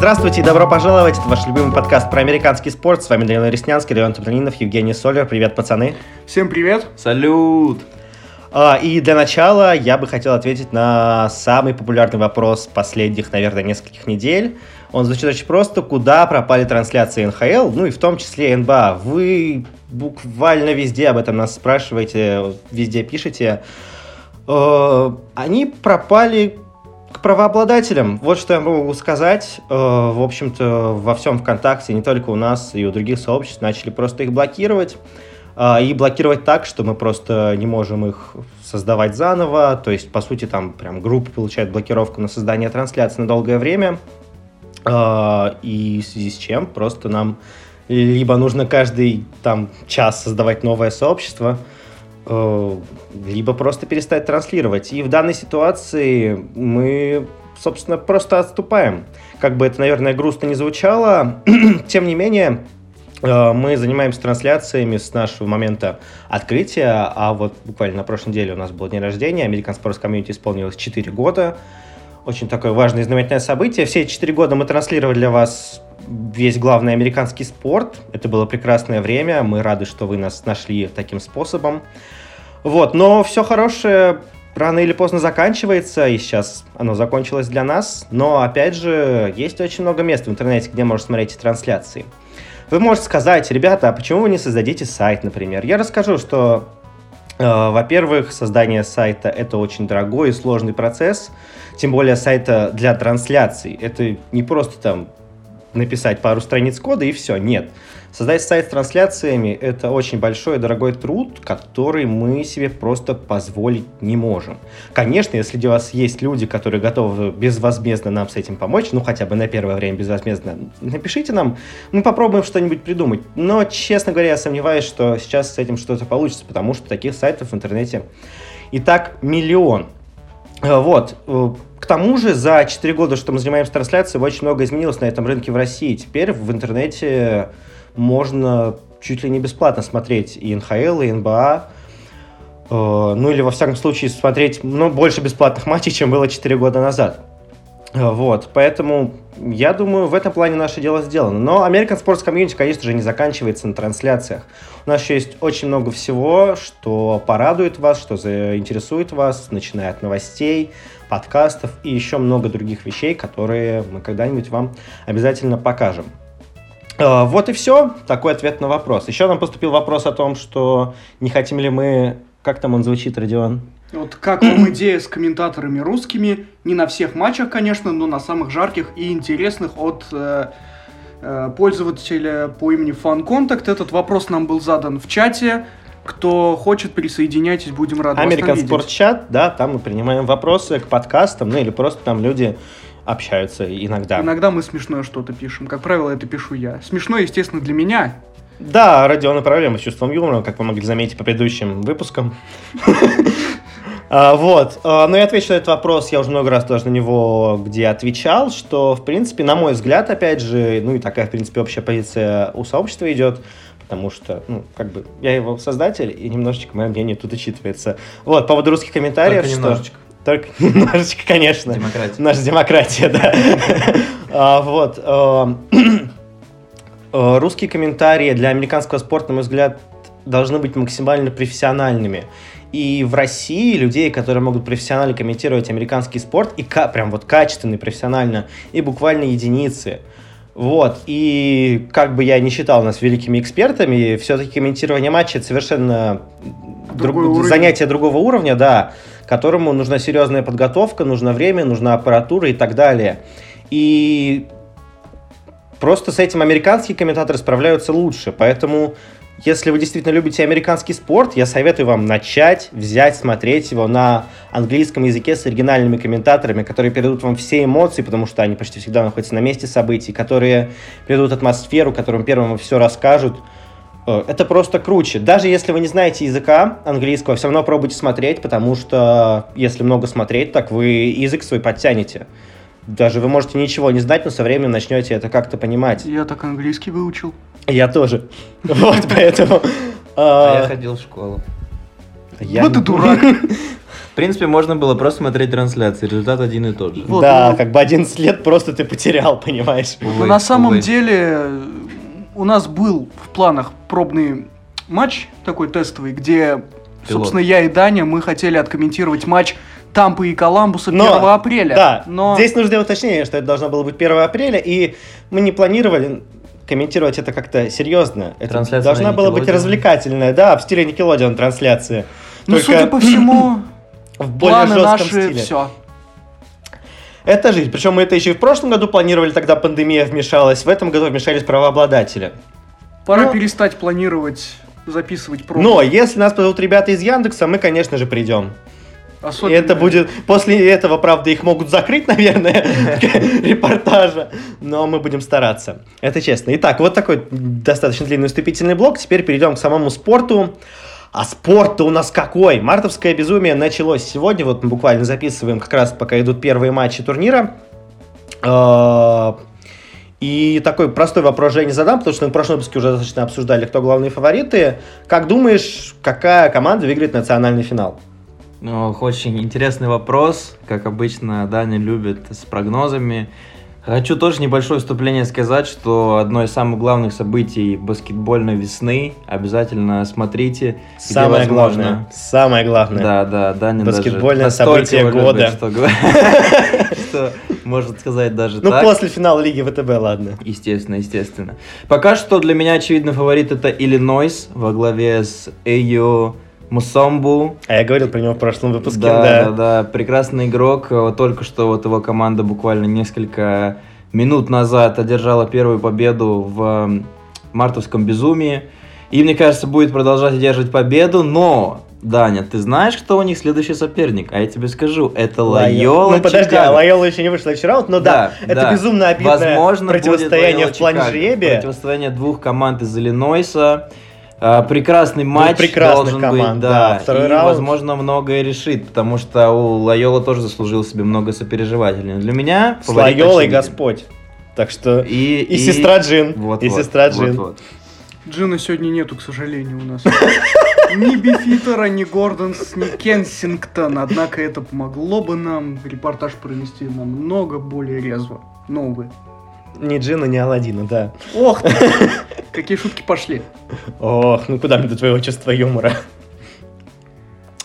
Здравствуйте и добро пожаловать. Это ваш любимый подкаст про американский спорт. С вами Данил Реснянский, Леон Топтанинов, Евгений Солер. Привет, пацаны. Всем привет. Салют. А, и для начала я бы хотел ответить на самый популярный вопрос последних, наверное, нескольких недель. Он звучит очень просто. Куда пропали трансляции НХЛ, ну и в том числе НБА? Вы буквально везде об этом нас спрашиваете, везде пишете. Э, они пропали к правообладателям. Вот что я могу сказать. Э, в общем-то, во всем ВКонтакте, не только у нас, и у других сообществ, начали просто их блокировать. Э, и блокировать так, что мы просто не можем их создавать заново. То есть, по сути, там прям группа получает блокировку на создание трансляции на долгое время. Э, и в связи с чем просто нам либо нужно каждый там час создавать новое сообщество, либо просто перестать транслировать. И в данной ситуации мы, собственно, просто отступаем. Как бы это, наверное, грустно не звучало, тем не менее, э, мы занимаемся трансляциями с нашего момента открытия, а вот буквально на прошлой неделе у нас был день рождения, American Sports Community исполнилось 4 года. Очень такое важное и знаменательное событие. Все эти 4 года мы транслировали для вас весь главный американский спорт. Это было прекрасное время. Мы рады, что вы нас нашли таким способом. Вот, но все хорошее рано или поздно заканчивается, и сейчас оно закончилось для нас. Но, опять же, есть очень много мест в интернете, где можно смотреть трансляции. Вы можете сказать, ребята, а почему вы не создадите сайт, например? Я расскажу, что, э, во-первых, создание сайта – это очень дорогой и сложный процесс, тем более сайта для трансляций. Это не просто там написать пару страниц кода и все, нет. Создать сайт с трансляциями – это очень большой и дорогой труд, который мы себе просто позволить не можем. Конечно, если у вас есть люди, которые готовы безвозмездно нам с этим помочь, ну хотя бы на первое время безвозмездно, напишите нам, мы попробуем что-нибудь придумать. Но, честно говоря, я сомневаюсь, что сейчас с этим что-то получится, потому что таких сайтов в интернете и так миллион. Вот. Тому же за 4 года, что мы занимаемся трансляцией, очень много изменилось на этом рынке в России. Теперь в интернете можно чуть ли не бесплатно смотреть и НХЛ, и НБА. Э, ну или, во всяком случае, смотреть ну, больше бесплатных матчей, чем было 4 года назад. Э, вот, поэтому я думаю, в этом плане наше дело сделано. Но American Sports Community, конечно же, не заканчивается на трансляциях. У нас еще есть очень много всего, что порадует вас, что заинтересует вас, начиная от новостей, подкастов и еще много других вещей, которые мы когда-нибудь вам обязательно покажем. Э, вот и все. Такой ответ на вопрос. Еще нам поступил вопрос о том, что не хотим ли мы... Как там он звучит, Родион? Вот как вам идея с комментаторами русскими? Не на всех матчах, конечно, но на самых жарких и интересных от э, э, пользователя по имени FunContact. Этот вопрос нам был задан в чате. Кто хочет, присоединяйтесь, будем рады Sport Chat, да, там мы принимаем вопросы к подкастам, ну или просто там люди общаются иногда. Иногда мы смешное что-то пишем. Как правило, это пишу я. Смешно, естественно, для меня. Да, Родиона проблемы с чувством юмора, как вы могли заметить по предыдущим выпускам. А, вот. А, но я отвечу на этот вопрос, я уже много раз тоже на него где отвечал, что, в принципе, на мой взгляд, опять же, ну и такая, в принципе, общая позиция у сообщества идет, потому что, ну, как бы, я его создатель, и немножечко мое мнение тут учитывается. Вот, по поводу русских комментариев, Только немножечко. Только немножечко, конечно. Демократия. Наша демократия, да. А, вот. А, а, русские комментарии для американского спорта, на мой взгляд, должны быть максимально профессиональными. И в России людей, которые могут профессионально комментировать американский спорт, и прям вот качественно, профессионально, и буквально единицы. Вот, и как бы я не считал нас великими экспертами, все-таки комментирование матча это совершенно друг, занятие другого уровня, да которому нужна серьезная подготовка, нужно время, нужна аппаратура и так далее. И просто с этим американские комментаторы справляются лучше. Поэтому, если вы действительно любите американский спорт, я советую вам начать, взять, смотреть его на английском языке с оригинальными комментаторами, которые передадут вам все эмоции, потому что они почти всегда находятся на месте событий, которые передадут атмосферу, которым первым все расскажут. Э, это просто круче. Даже если вы не знаете языка английского, все равно пробуйте смотреть, потому что если много смотреть, так вы язык свой подтянете. Даже вы можете ничего не знать, но со временем начнете это как-то понимать. Я так английский выучил. Я тоже. Вот, поэтому... А я ходил в школу. Вот ты дурак. В принципе, можно было просто смотреть трансляции, результат один и тот же. Вот, да, ну- как бы 11 лет просто ты потерял, понимаешь? Увы, на самом увы. деле у нас был в планах пробный матч такой тестовый, где, собственно, я и Даня, мы хотели откомментировать матч Тампы и Коламбуса 1 Но, апреля. Да, но здесь нужно уточнение, что это должно было быть 1 апреля, и мы не планировали комментировать это как-то серьезно. Это Трансляция должна на была быть развлекательная, да, в стиле Никелодион трансляция. ну, Только судя по всему, в более планы жестком наши стиле. все. Это жизнь. Причем мы это еще и в прошлом году планировали, тогда пандемия вмешалась. В этом году вмешались правообладатели. Пора Ну. перестать планировать, записывать пробы. Но если нас позовут ребята из Яндекса, мы, конечно же, придем. И Особенно- это будет... После этого, правда, их могут закрыть, наверное, репортажа. Но мы будем стараться. Это честно. Итак, вот такой достаточно длинный вступительный блок. Теперь перейдем к самому спорту. А спорт-то у нас какой? Мартовское безумие началось сегодня. Вот мы буквально записываем как раз, пока идут первые матчи турнира. Э, И такой простой вопрос Жене задам, потому что мы в прошлом выпуске уже достаточно обсуждали, кто главные фавориты. Как думаешь, какая команда выиграет национальный финал? Ну, очень интересный вопрос. Как обычно, Даня любит с прогнозами. Хочу тоже небольшое вступление сказать, что одно из самых главных событий баскетбольной весны. Обязательно смотрите. Самое возможно. главное. Самое главное. Да, да, Даня Баскетбольное событие его любит, года. что может сказать даже Ну, после финала Лиги ВТБ, ладно. Естественно, естественно. Пока что для меня очевидный фаворит это Иллинойс во главе с Эйо Мусомбу. А я говорил про него в прошлом выпуске, Да, да. да, да, прекрасный игрок. Вот Только что вот его команда буквально несколько минут назад одержала первую победу в мартовском безумии. И, мне кажется, будет продолжать одерживать победу, но, Даня, ты знаешь, кто у них следующий соперник? А я тебе скажу, это Лайола Ну, подожди, а Лайола еще не вышла еще раунд, но да, это да. безумно обидное Возможно, противостояние в плане жребия. Противостояние двух команд из Иллинойса. А, Прекрасный матч прекрасных должен команд, быть, да. да. Второй и, раунд. возможно, многое решит, потому что у Лайола тоже заслужил себе много сопереживателей. Для меня С Лайолой. Господь. Так что И, и, сестра Джин, Вот, и вот, сестра вот, Джин. вот. Джина сегодня нету, к сожалению, у нас. Ни Бифитера, ни Гордонс, ни Кенсингтон. Однако это помогло бы нам репортаж провести намного более резво. Но, увы. Ни Джина, ни Аладдина, да. Ох ты! Какие шутки пошли. Ох, ну куда мне до твоего чувства юмора?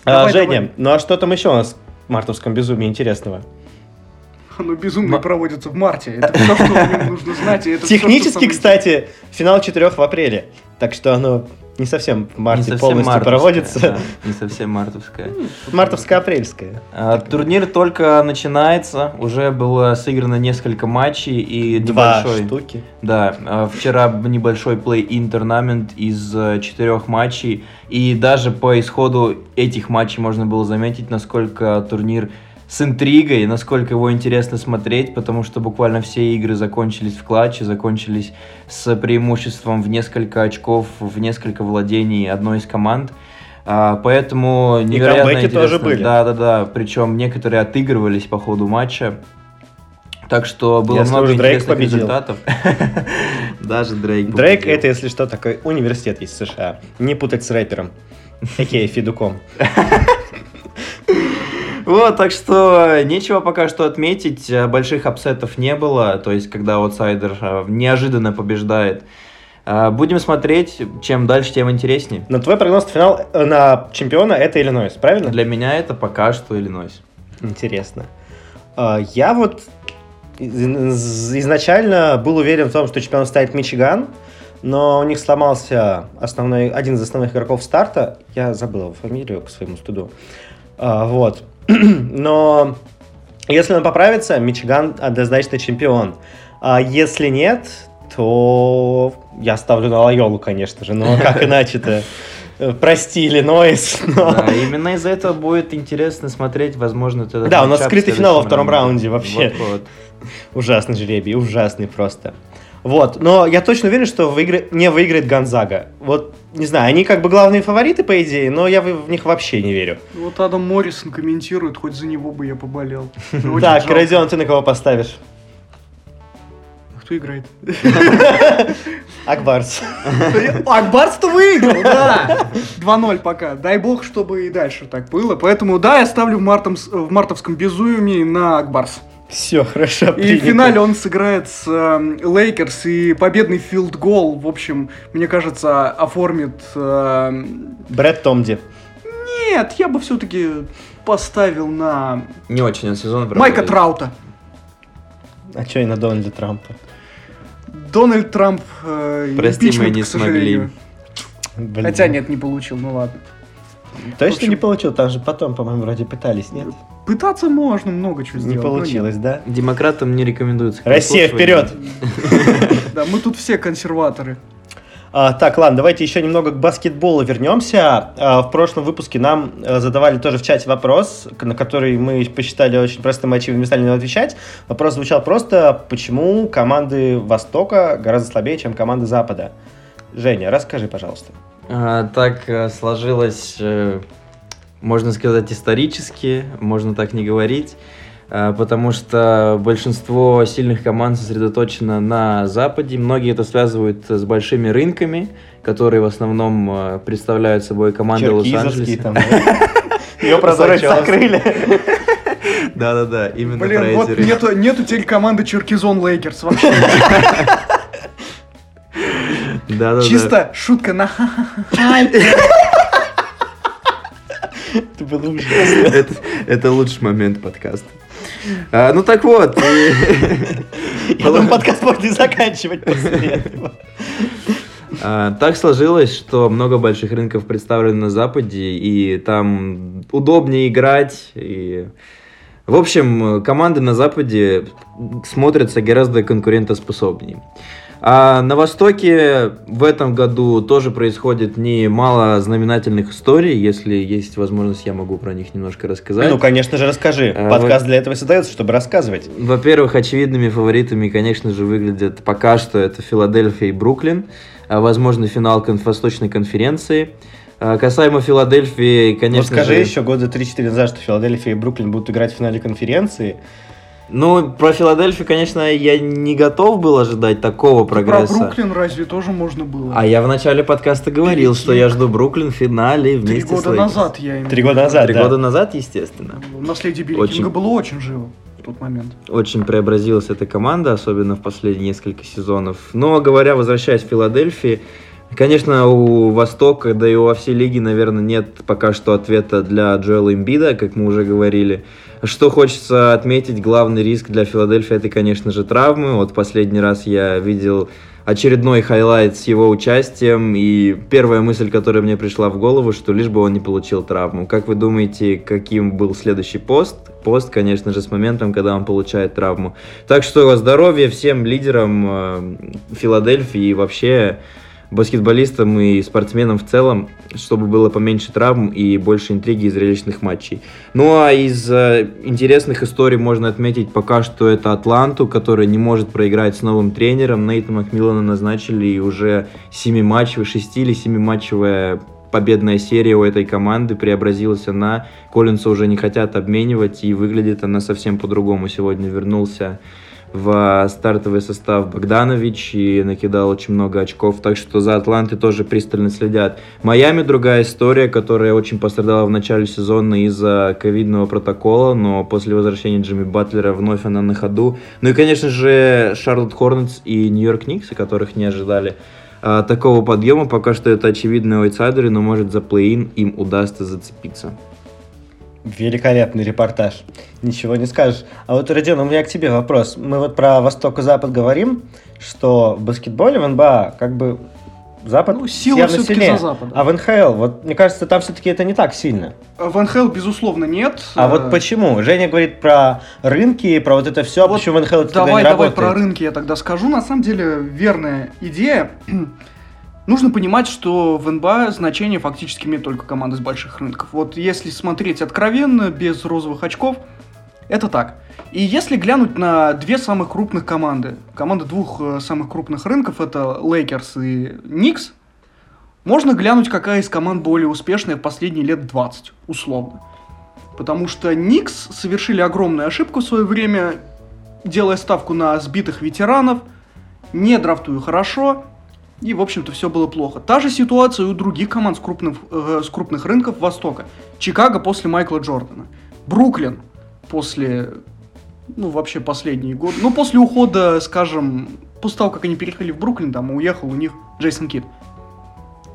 Давай, А, Женя, давай. ну а что там еще у нас в мартовском безумии интересного? Оно безумно Ма- проводится в марте. Это все, что о нем нужно знать. Технически, кстати, финал четырех в апреле. Так что оно не совсем в марте Не совсем полностью мартовская, проводится. да, не совсем мартовская. Мартовско-апрельское. А, Турнир только начинается, уже было сыграно несколько матчей и Два небольшой... штуки. Да, э, вчера небольшой плей-ин турнамент из э, четырех матчей, и даже по исходу этих матчей можно было заметить, насколько турнир с интригой, насколько его интересно смотреть, потому что буквально все игры закончились в клатче, закончились с преимуществом в несколько очков, в несколько владений одной из команд. А, Поэтому невероятно камбэки интересно. тоже были. Да, да, да. Причем некоторые отыгрывались по ходу матча. Так что было Если много Дрейк интересных победил. результатов. Даже Дрейк. Дрейк это, если что, такой университет в США. Не путать с рэпером. Окей, Федуком. Вот, так что нечего пока что отметить. э, Больших апсетов не было. То есть, когда аутсайдер э, неожиданно побеждает. Э, Будем смотреть. Чем дальше, тем интереснее. Но твой прогноз на финал э, на чемпиона это Иллинойс, правильно? Для меня это пока что Иллинойс. Интересно. Я вот из- изначально был уверен в том, что чемпионом станет Мичиган, но у них сломался основной, один из основных игроков старта. Я забыл его фамилию к своему студу. А, Вот. Но если он поправится, Мичиган однозначно чемпион. А если нет, то я ставлю на Лайолу, конечно же. Но как иначе-то? Э, Прости, Иллинойс, но... Да, именно из-за этого будет интересно смотреть, возможно, этот Да, у нас скрытый финал во втором раунде вообще. Вот-вот. Ужасный жребий, ужасный просто. Вот, но я точно уверен, что выигра- не выиграет Гонзага. Вот, не знаю, они как бы главные фавориты, по идее, но я в них вообще не верю. Вот Адам Моррисон комментирует, хоть за него бы я поболел. Так. Родион, ты на кого поставишь? Кто играет? Ак Барс. Ак Барс-то выиграл, да. 2-0 пока. Дай бог, чтобы и дальше так было. Поэтому, да, я ставлю в, мартом, в мартовском безумии на Ак Барс. Все, хорошо. И в принято. финале он сыграет с э, Лейкерс и победный филд-гол, в общем, мне кажется, оформит... э, Брэд Томди. Нет, я бы все-таки поставил на Не очень он сезон Майка проводит. Траута. А что и на Дональда Трампа? Дональд Трамп э, Прости, мы не к сожалению. Блин. Хотя нет, не получил, ну ладно. Точно в общем- не получил? Там же потом, по-моему, вроде пытались, нет? Пытаться можно много чего Не сделать. нет. получилось, да? Демократам не рекомендуется. Россия, вперед! Да, мы тут все консерваторы. А, так, ладно, давайте еще немного к баскетболу вернемся. А, в прошлом выпуске нам э, задавали тоже в чате вопрос, на который мы посчитали очень простым и очевидным, не стали на него отвечать. Вопрос звучал просто, почему команды Востока гораздо слабее, чем команды Запада? Женя, расскажи, пожалуйста. А, Так э, сложилось, э, можно сказать, исторически, можно так не говорить, а, потому что большинство сильных команд сосредоточено на Западе. Многие это связывают с большими рынками, которые в основном э, представляют собой команды Лос-Анджелеса. там. Ее Лосачевский. закрыли. Да-да-да, именно про Блин, вот эти нету, нету теперь команды Черкизон Лейкерс вообще. Да-да-да. Чисто шутка на Это было ужасно. Это, это лучший момент подкаста. А, ну так вот. и- Я думаю, подкаст можно и заканчивать после этого. А, Так сложилось, что много больших рынков представлены на Западе, и там удобнее играть. И... В общем, команды на Западе смотрятся гораздо конкурентоспособнее. А на Востоке в этом году тоже происходит немало знаменательных историй. Если есть возможность, я могу про них немножко рассказать. Ну, конечно же, расскажи. А, Подкаст для этого создается, чтобы рассказывать. Во-первых, очевидными фаворитами, конечно же, выглядят пока что это Филадельфия и Бруклин. А, Возможно, финал Восточной конференции. А, Касаемо Филадельфии, Ну, конечно скажи же... еще года 3-4 назад, что Филадельфия и Бруклин будут играть в финале конференции. Ну, про Филадельфию, конечно, я не готов был ожидать такого Про прогресса. Бруклин разве тоже можно было? А я в начале подкаста говорил, что я жду Бруклин в финале Три вместе с года Лейкерс. назад я имею Три в виду. года назад, Три да. года назад, естественно. Наследие Билли Очень. Кинга было очень живо в тот момент. Очень преобразилась эта команда, особенно в последние несколько сезонов. Но говоря, возвращаясь в Филадельфии, конечно, у Востока, да и у всей лиги, наверное, нет пока что ответа для Джоэла Имбида, как мы уже говорили. Что хочется отметить, главный риск для Филадельфии это, конечно же, травмы. Вот последний раз я видел очередной хайлайт с его участием, и первая мысль, которая мне пришла в голову, что лишь бы он не получил травму. Как вы думаете, каким был следующий пост? Пост, конечно же, с моментом, когда он получает травму. Так что здоровья всем лидерам э, Филадельфии и вообще баскетболистам и спортсменам в целом, чтобы было поменьше травм и больше интриги и зрелищных матчей. Ну а из э, интересных историй можно отметить пока что это Атланту, которая не может проиграть с новым тренером. Нейта Макмиллана назначили и уже 7 матчевая, 6 или 7 матчевая победная серия у этой команды преобразилась она. Коллинса уже не хотят обменивать, и выглядит она совсем по-другому. Сегодня вернулся в стартовый состав Богданович и накидал очень много очков, так что за Атлантой тоже пристально следят. Майами другая история, которая очень пострадала в начале сезона из-за ковидного протокола, но после возвращения Джимми Батлера вновь она на ходу. Ну и, конечно же, Шарлотт Хорнетс и Нью-Йорк Никсы, которых не ожидали а, такого подъема. Пока что это очевидные аутсайдеры, но может за плей-ин им удастся зацепиться. Великолепный репортаж. Ничего не скажешь. А вот, Родион, у меня к тебе вопрос. Мы вот про Восток и Запад говорим, что в баскетболе в НБА как бы Запад Ну, сила явно сильнее. за Западом. А в НХЛ, вот мне кажется, там все-таки это не так сильно. В НХЛ, безусловно, нет. А Э, вот почему? Женя говорит про рынки, про вот это все, а Вот почему в НХЛ это тогда Давай, не давай работает? про рынки я тогда скажу. На самом деле, верная идея. Нужно понимать, что в НБА значение фактически имеет только команды с больших рынков. Вот если смотреть откровенно, без розовых очков, это так. И если глянуть на две самых крупных команды, команды двух э, самых крупных рынков, это Лейкерс и Никс, можно глянуть, какая из команд более успешная в последние лет 20, условно. Потому что Никс совершили огромную ошибку в свое время, делая ставку на сбитых ветеранов, не драфтуя хорошо, и, в общем-то, все было плохо. Та же ситуация у других команд с крупных, э, с крупных рынков Востока. Чикаго после Майкла Джордана. Бруклин после, ну, вообще последние годы. Ну, после ухода, скажем, после того, как они переехали в Бруклин, там, уехал у них Джейсон Кит.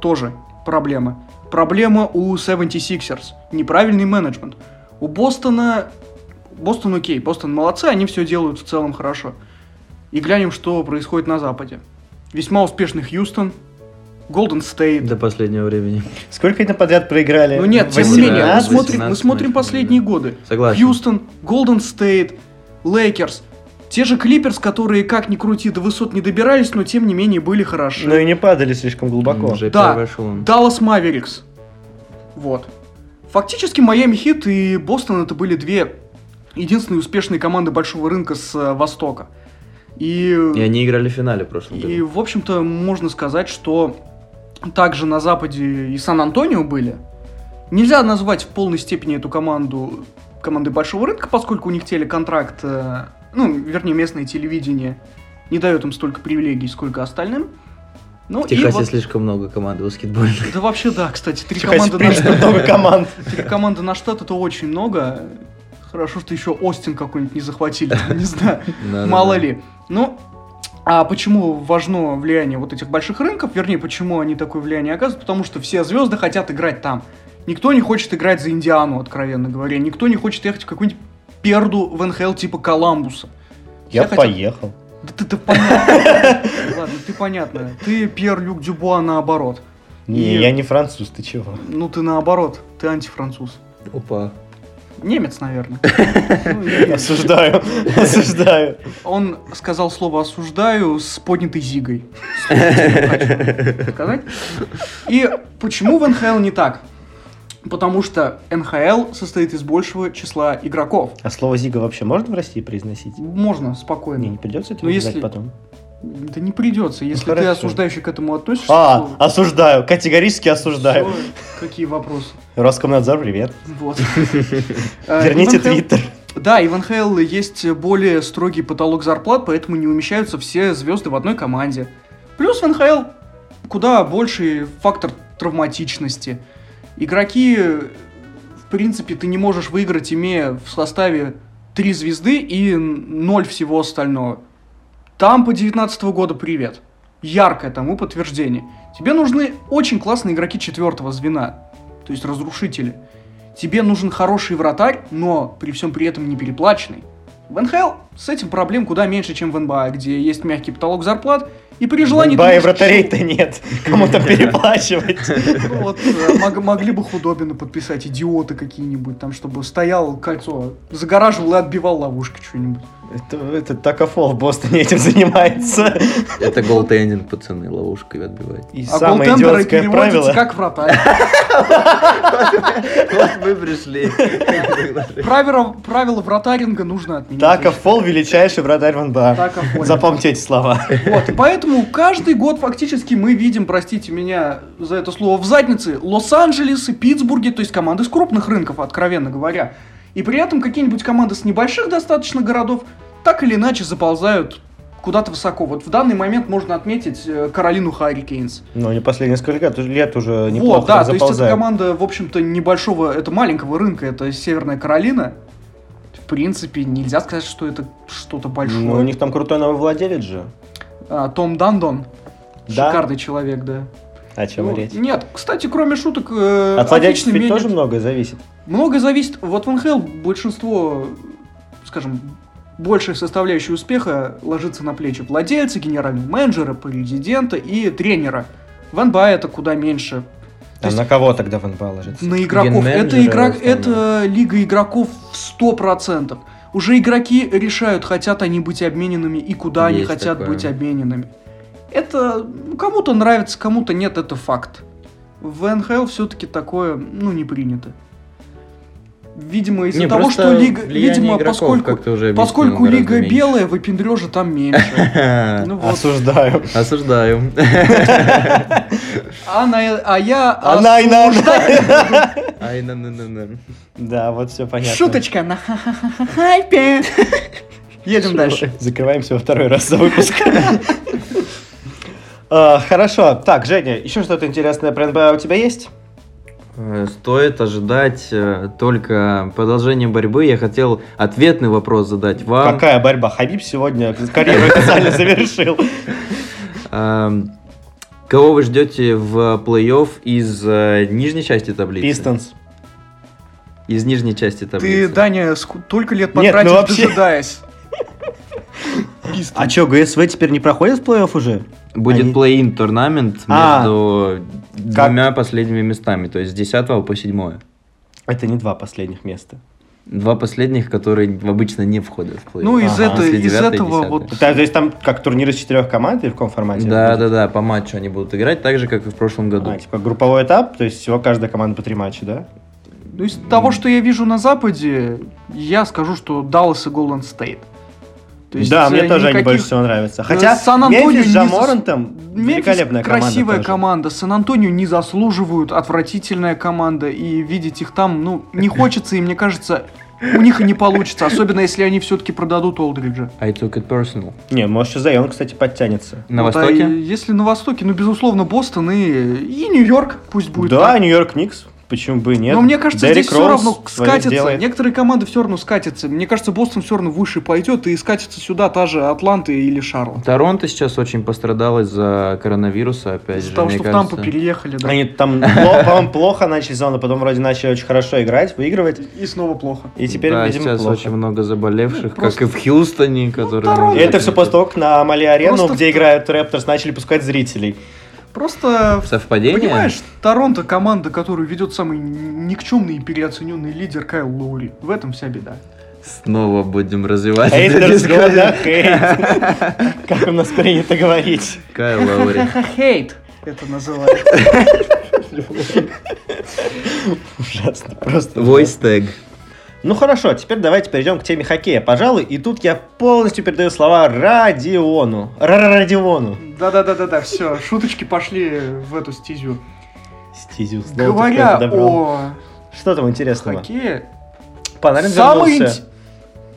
Тоже проблема. Проблема у 76ers. Неправильный менеджмент. У Бостона... Бостон окей, Бостон молодцы, они все делают в целом хорошо. И глянем, что происходит на Западе. Весьма успешный Хьюстон, Голден Стейт. До последнего времени. Сколько это подряд проиграли? Ну нет, тем не менее, мы 18, смотрим, мы 18 смотрим последние годы. Согласен. Хьюстон, Голден Стейт, Лейкерс. Те же Клиперс, которые, как ни крути, до высот не добирались, но тем не менее были хороши. Ну и не падали слишком глубоко. Уже Да. Даллас Маверикс. Вот. Фактически Майами Хит и Бостон это были две единственные успешные команды большого рынка с э, Востока. И, И они играли в финале в прошлом и, году. в общем-то, можно сказать, что также на Западе и Сан-Антонио были. Нельзя назвать в полной степени эту команду командой большого рынка, поскольку у них телеконтракт, э, ну, вернее, местное телевидение не дает им столько привилегий, сколько остальным. Ну, В и Техасе вот- слишком много команд баскетбольных. Да вообще да, кстати, три команды на штат. много команд. Три команды на штат это очень много. Хорошо, что еще Остин какой-нибудь не захватили, не знаю, мало ли. Ну, а почему важно влияние вот этих больших рынков? Вернее, почему они такое влияние оказывают? Потому что все звезды хотят играть там. Никто не хочет играть за Индиану, откровенно говоря. Никто не хочет ехать в какую-нибудь перду в НХЛ типа Коламбуса. Я хотят- поехал. Да ты, ты понятно. Ладно, ты понятно. Ты Пьер Люк Дюбуа наоборот. Не, И- я не француз, ты чего? Ну ты наоборот, ты антифранцуз. Опа. Немец, наверное. Ну, Осуждаю, осуждаю. Он сказал слово «осуждаю» с поднятой зигой. Сказать. И почему в НХЛ не так? Потому что НХЛ состоит из большего числа игроков. А слово Зига вообще можно в России произносить? Можно Мне спокойно. не придется это если- потом. Да не придется, если ты хорошо. осуждающий к этому относишься. А, то осуждаю, категорически осуждаю. всё, Какие вопросы? Роскомнадзор, привет. Вот. Э, Верните твиттер. Да, и в НХЛ есть более строгий потолок зарплат, поэтому не умещаются все звезды в одной команде. Плюс в НХЛ куда больший фактор травматичности. Игроки, в принципе, ты не можешь выиграть, имея в составе три звезды и ноль всего остального. Там по 19 года привет. Яркое тому подтверждение. Тебе нужны очень классные игроки четвертого звена, то есть разрушители. Тебе нужен хороший вратарь, но при всем при этом не переплаченный. В НХЛ с этим проблем куда меньше, чем в НБА, где есть мягкий потолок зарплат, и при желании... ты Ба и вратарей-то нет. Кому-то переплачивать. ну, вот, э, мог- могли бы Худобина подписать, идиоты какие-нибудь, там, чтобы стоял кольцо, загораживал и отбивал ловушки что-нибудь. Это, это Такафол в Бостоне этим занимается. Это голтендинг, пацаны, ловушкой отбивать. И А самое голтендеры идиотское правило... как вратарь. Вот мы пришли. Правило, правило вратаринга нужно отменить. Такафол величайший вратарь в НБА. Запомните эти слова. Вот, и поэтому каждый год фактически мы видим, простите меня за это слово, в заднице Лос-Анджелес и Питтсбурге, то есть команды с крупных рынков, откровенно говоря. И при этом какие-нибудь команды с небольших достаточно городов так или иначе заползают куда-то высоко. Вот в данный момент можно отметить э, Каролину Харрикейнс. Ну, не последние несколько лет, лет уже Вот, неплохо да, так то есть это команда, в общем-то, небольшого, это маленького рынка, это Северная Каролина. В принципе, нельзя сказать, что это что-то большое. Ну, у них там крутой новый владелец же. А, Том Дандон. Да? Шикарный человек, да. О чем Ну, речь? Нет, кстати, кроме шуток, э, От отличный ведь тоже многое зависит. Многое зависит. Вот в НХЛ большинство, скажем, большая составляющая успеха ложится на плечи владельца, генерального менеджера, президента и тренера. В НБА это куда меньше. То А есть на кого тогда в НБА ложится? на игроков. Это, основном. это лига игроков в 100%. Уже игроки решают, хотят они быть обмененными и куда они Есть хотят такое. быть обмененными. Это ну, кому-то нравится, кому-то нет, это факт. В НХЛ все-таки такое, ну, не принято. Видимо, из-за того, что лига, видимо, поскольку, уже поскольку лига меньше. белая, выпендрежа там меньше. Ну вот. Осуждаю. Осуждаю. А, на- а я Она и на- осуждаю. Да, вот все понятно. Шуточка на хайпе. Едем дальше. Закрываемся во второй раз за выпуск. Хорошо. Так, Женя, еще что-то интересное про НБА у тебя есть? Стоит ожидать только продолжения борьбы. Я хотел ответный вопрос задать вам. Какая борьба? Хабиб сегодня карьеру официально завершил. Кого вы ждете в плей-офф из нижней части таблицы? Пистонс. Из нижней части Ты, таблицы. Даня, ск- только лет Нет, потратишь, ну вообще- дожидаясь. А что, ГСВ теперь не проходит в плей-офф уже? Будет Они- плей-ин турнамент А. между двумя последними местами, то есть с 10 по 7. Это не два последних места. Два последних, которые обычно не входят в плей-ин. Ну, из, Ага. это- из этого вот... Да, то есть там как турнир из четырех команд или в каком формате? Да, да, да, по матчу они будут играть так же, как и в прошлом году. А, типа групповой этап, то есть всего каждая команда по три матча, да? Ну, из того, что я вижу на Западе, я скажу, что Даллас и Голден Стейт. То есть, да, мне э, тоже они больше всего нравятся. Хотя Сан-Антонио Мемфис с Джа Морантом Мемфис великолепная команда красивая тоже. команда, Сан-Антонио не заслуживают, отвратительная команда, и видеть их там, ну, не хочется, и мне кажется, у них и не получится, особенно если они все-таки продадут Олдриджа. I took it personal. Не, может, сейчас Зайон, кстати, подтянется. На Вот, а Востоке? и если на Востоке, ну, безусловно, Бостон и, и Нью-Йорк пусть будет. да. Нью-Йорк Никс, почему бы и нет. Но мне кажется, Деррик здесь все Роуз равно своё скатится. делает. Некоторые команды все равно скатятся. Мне кажется, Бостон все равно выше пойдет и скатится сюда та же Атланта или Шарлот. Торонто сейчас очень пострадал из-за коронавируса, опять Из-за же, того, мне что в кажется. Тампу переехали, да. Они там, по-моему, плохо начали сезон, а потом вроде начали очень хорошо играть, выигрывать. И снова плохо. И теперь, да, видимо, сейчас плохо. очень много заболевших, Ну, как просто- и в Хьюстоне, которые... Торонто. И это все после того, как на Амали Арену, Просто где в- играют Рэпторс, начали пускать зрителей. Просто Совпадение? Понимаешь, Торонто команда, которую ведет самый никчемный и переоцененный лидер Кайл Лоури. В этом вся беда. Снова будем развивать Хейтерс года хейт. Как у нас принято говорить. Кайл Лаури. Хейт это называют. Ужасно, просто. Voice tag. Ну хорошо, теперь давайте перейдем к теме хоккея, пожалуй. И тут я полностью передаю слова Радиону. Ра-ра-радиону. Да-да-да-да-да, все, шуточки пошли в эту стезю. Ты Говоря о Что там интересного? хоккее, Панарин самый... вернулся.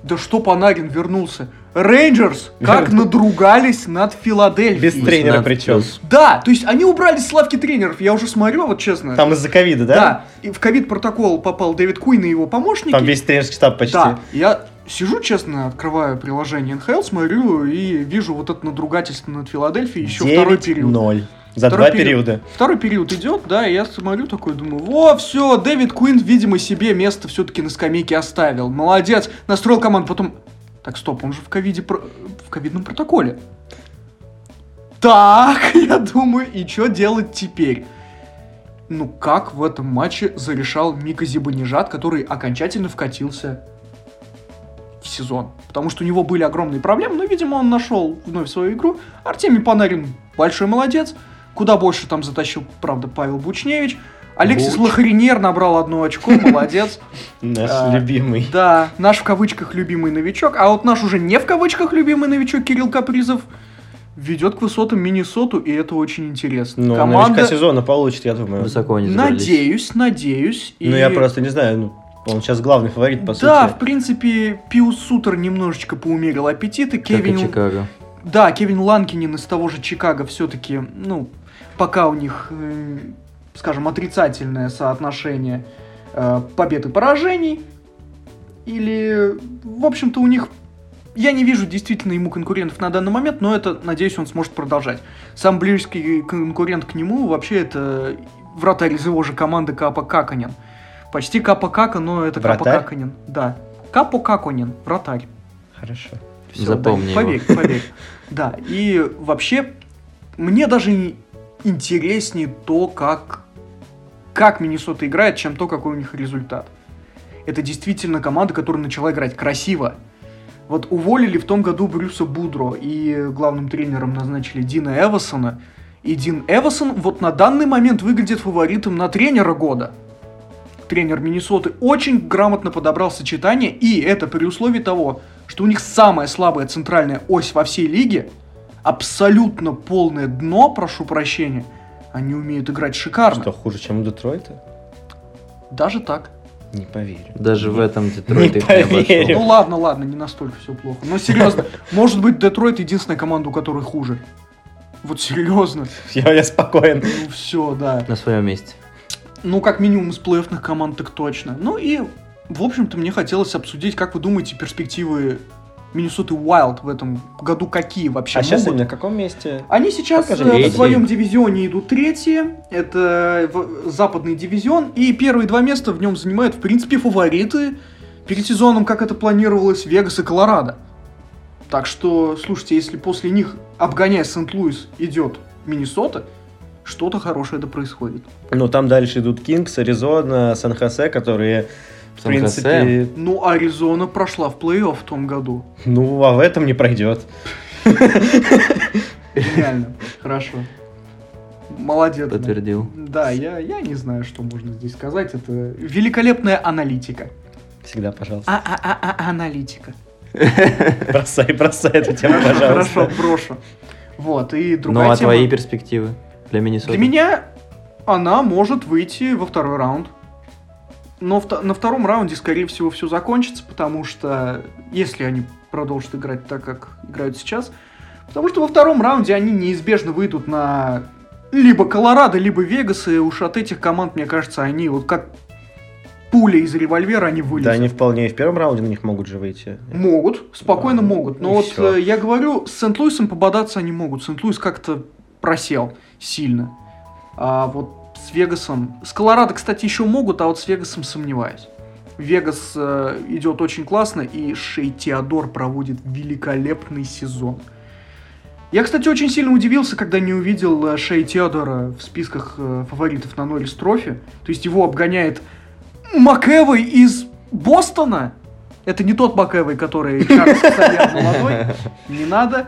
Да что Панарин вернулся? Рейнджерс как надругались над Филадельфией. Без тренера 18 причем. Да, то есть они убрали с лавки тренеров, я уже смотрю, вот честно. Там из-за ковида, да? Да, и в ковид-протокол попал Дэвид Куин и его помощники. Там весь тренерский штаб почти. Да, я сижу, честно, открываю приложение НХЛ, смотрю и вижу вот это надругательство над Филадельфией, еще второй период. 9-0. За Второй два период. периода. Второй период идет, да, и я смотрю такой, думаю, во, все, Дэвид Куин, видимо, себе место все-таки на скамейке оставил. Молодец, настроил команду, потом... Так, стоп, он же в ковиде, в ковидном протоколе. Так, я думаю, и что делать теперь? Ну, как в этом матче зарешал Мика Зибанижат, который окончательно вкатился в сезон. Потому что у него были огромные проблемы, но, видимо, он нашел вновь свою игру. Артемий Панарин большой молодец. Куда больше там затащил, правда, Павел Бучневич. Алексис Буч. Лохаринер набрал одно очко, молодец. Наш А, любимый. Да, наш в кавычках любимый новичок, а вот наш уже не в кавычках любимый новичок Кирилл Капризов ведет к высотам Миннесоту, и это очень интересно. Ну, Команда, новичка сезона получит, я думаю. Высоко они забрались. надеюсь, надеюсь. Ну, и- я просто не знаю, ну, он сейчас главный фаворит, по да, в сути. принципе, Пиус Сутер немножечко поумерил аппетиты. Как и Кевин, Чикаго. да, Кевин Ланкинин из того же Чикаго все-таки, ну, пока у них, э, скажем, отрицательное соотношение э, побед и поражений. Или, в общем-то, у них... Я не вижу действительно ему конкурентов на данный момент, но это, надеюсь, он сможет продолжать. Сам близкий конкурент к нему вообще это вратарь из его же команды Капа Каканин. Почти Капа Кака, но это Капа Вратарь? Каканин. Да. Капо Каконин, вратарь. Хорошо. Всё, Запомни да, его. Поверь, поверь. Да, и вообще, мне даже интереснее то, как, как Миннесота играет, чем то, какой у них результат. Это действительно команда, которая начала играть красиво. Вот уволили в том году Брюса Будро и главным тренером назначили Дина Эвасона. И Дин Эвасон вот на данный момент выглядит фаворитом на тренера года. Тренер Миннесоты очень грамотно подобрал сочетание, и это при условии того, что у них самая слабая центральная ось во всей лиге, абсолютно полное дно, прошу прощения, они умеют играть шикарно. Что, хуже, чем у Детройта? Даже так. Не поверю. Даже в этом Не Детройт их не поверю. обошел. Ну ладно, ладно, не настолько все плохо. Но серьезно, может быть, Детройт единственная команда, у которой хуже. Вот серьезно. Я, я спокоен. Ну все, да. На своем месте. Ну, как минимум из плей-оффных команд так точно. Ну и, в общем-то, мне хотелось обсудить, как вы думаете, перспективы Миннесоты Уайлд в этом году какие вообще А сейчас могут? они на каком месте? Они сейчас Покажи. э, в своем дивизионе идут третьи. Это в- западный дивизион. И первые два места в нем занимают, в принципе, фавориты. Перед сезоном, как это планировалось, Вегас и Колорадо. Так что, слушайте, если после них, обгоняя Сент-Луис, идет Миннесота, что-то хорошее да происходит. Ну, там дальше идут Кингс, Аризона, Сан-Хосе, которые, в принципе, Ну, Аризона прошла в плей-офф в том году. ну, а в этом не пройдет. Реально. Хорошо. Молодец. Подтвердил. Да, я, я не знаю, что можно здесь сказать. Это великолепная аналитика. Всегда, пожалуйста. А-а-а-а, аналитика. Бросай, бросай эту тему, пожалуйста. хорошо, брошу. Вот, и другая Ну а твои перспективы для Миннесоты? Для меня она может выйти во второй раунд. Но в- на втором раунде, скорее всего, все закончится, потому что если они продолжат играть так, как играют сейчас, потому что во втором раунде они неизбежно выйдут на либо Колорадо, либо Вегас, и уж от этих команд, мне кажется, они вот как пуля из револьвера, они Да, вылезут. они вполне и в первом раунде на них могут же выйти. Могут, спокойно А, могут. Но вот всё. э, я говорю, с Сент-Луисом пободаться они могут. Сент-Луис как-то просел сильно. А вот с Вегасом... С Колорадо, кстати, еще могут, а вот с Вегасом сомневаюсь. Вегас э, идет очень классно, и Шей Теодор проводит великолепный сезон. Я, кстати, очень сильно удивился, когда не увидел э, Шей Теодора в списках э, фаворитов на Norris Trophy. То есть его обгоняет Макэвой из Бостона. Это не тот Макэвой, который Чарльз молодой. Не надо.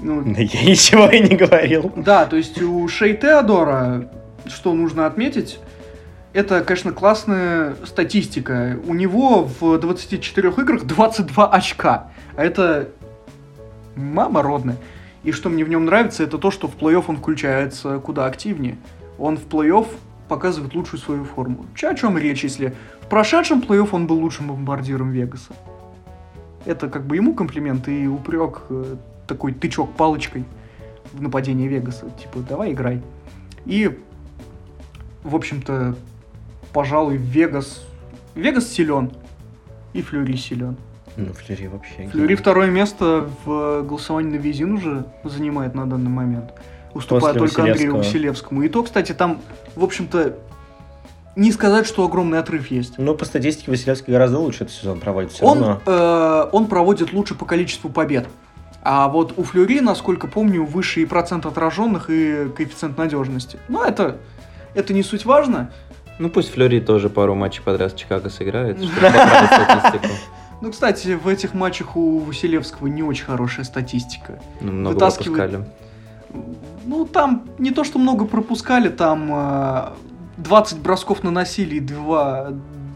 Ну, Да я ничего и не говорил. да, то есть у Шей Теодора, что нужно отметить, это, конечно, классная статистика. У него в 24 играх 22 очка. А это мама родная. И что мне в нем нравится, это то, что в плей-офф он включается куда активнее. Он в плей-офф показывает лучшую свою форму. Че о чем речь, если в прошедшем плей-офф он был лучшим бомбардиром Вегаса? Это как бы ему комплимент и упрек, э, такой тычок палочкой в нападении Вегаса. Типа, давай играй. И, в общем-то, пожалуй, Вегас... Вегас силен. И Флюри силен. Ну, Флери вообще. Флюри второе место в голосовании на Визин уже занимает на данный момент. Уступая После только Андрею. Василевскому. И то, кстати, там, в общем-то, не сказать, что огромный отрыв есть. Ну, по статистике Василевский гораздо лучше этот сезон проводит все Он, равно. э, он проводит лучше по количеству побед. А вот у Флюри, насколько помню, выше и процент отраженных, и коэффициент надежности. Но это, это не суть важно. Ну пусть Флори тоже пару матчей подряд с Чикаго сыграет, чтобы статистику. Ну, кстати, в этих матчах у Василевского не очень хорошая статистика. Ну, много Вытаскивает. пропускали. Ну, там не то, что много пропускали, там э, 20 бросков наносили и 2,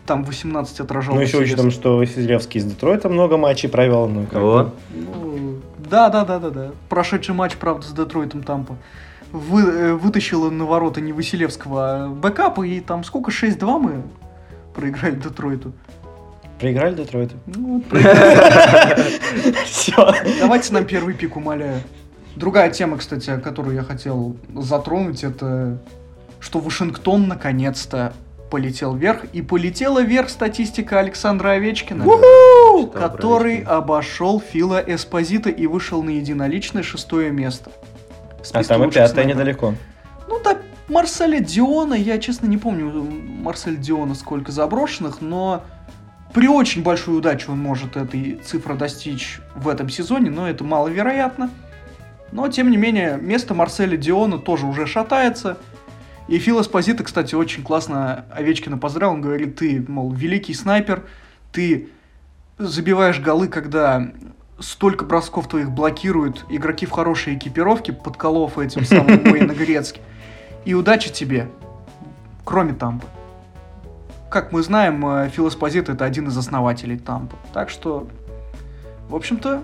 там 18 отражал. Ну, еще учитывая, что Василевский из Детройта много матчей провел. Ну, как. Ну, да, да, да, да, да. Прошедший матч, правда, с Детройтом Тампа. Вы, э, вытащила на ворота не Василевского, а бэкапа, и там сколько, 6-2 мы проиграли Детройту. Проиграли Детройта. Ну, вот проиграли. Все. Давайте нам первый пик, умоляю. Другая тема, кстати, которую я хотел затронуть, это что Вашингтон наконец-то полетел вверх. И полетела вверх статистика Александра Овечкина, который обошел Фила Эспозита и вышел на единоличное шестое место. А там и лучших пятое снайперов. недалеко. Ну да, Марселя Диона, я честно не помню, Марсель Диона сколько заброшенных, но при очень большой удаче он может этой цифры достичь в этом сезоне, но это маловероятно. Но, тем не менее, место Марселя Диона тоже уже шатается. И Фил Эспозито, кстати, очень классно Овечкина поздравил. Он говорит, ты, мол, великий снайпер, ты забиваешь голы, когда столько бросков твоих блокируют игроки в хорошей экипировке, подколов этим самым Уэйна Грецки. И удачи тебе, кроме Тампы. Как мы знаем, э, Фил Эспозито это один из основателей Тампы. Так что, в общем-то,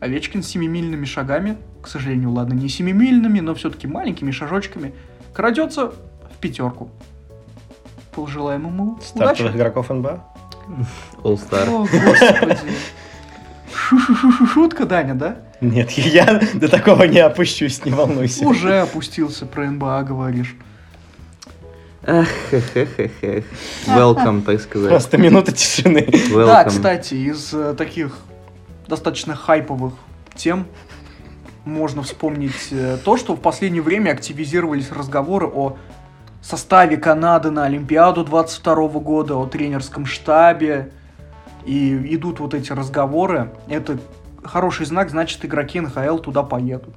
Овечкин с семимильными шагами, к сожалению, ладно, не семимильными, но все-таки маленькими шажочками, крадется в пятерку. Пожелаем ему Стартовых удачи. игроков НБА? All Star. О, господи. Шу-шу-шу-шу, шутка, Даня, да? Нет, я до такого не опущусь, не волнуйся. Уже опустился про НБА, говоришь. Эх, эх, эх, эх, эх. Welcome, так сказать. Просто минута тишины. Welcome. Да, кстати, из э, таких достаточно хайповых тем можно вспомнить э, то, что в последнее время активизировались разговоры о составе Канады на Олимпиаду 22 года, о тренерском штабе. И идут вот эти разговоры. Это хороший знак, значит, игроки НХЛ туда поедут.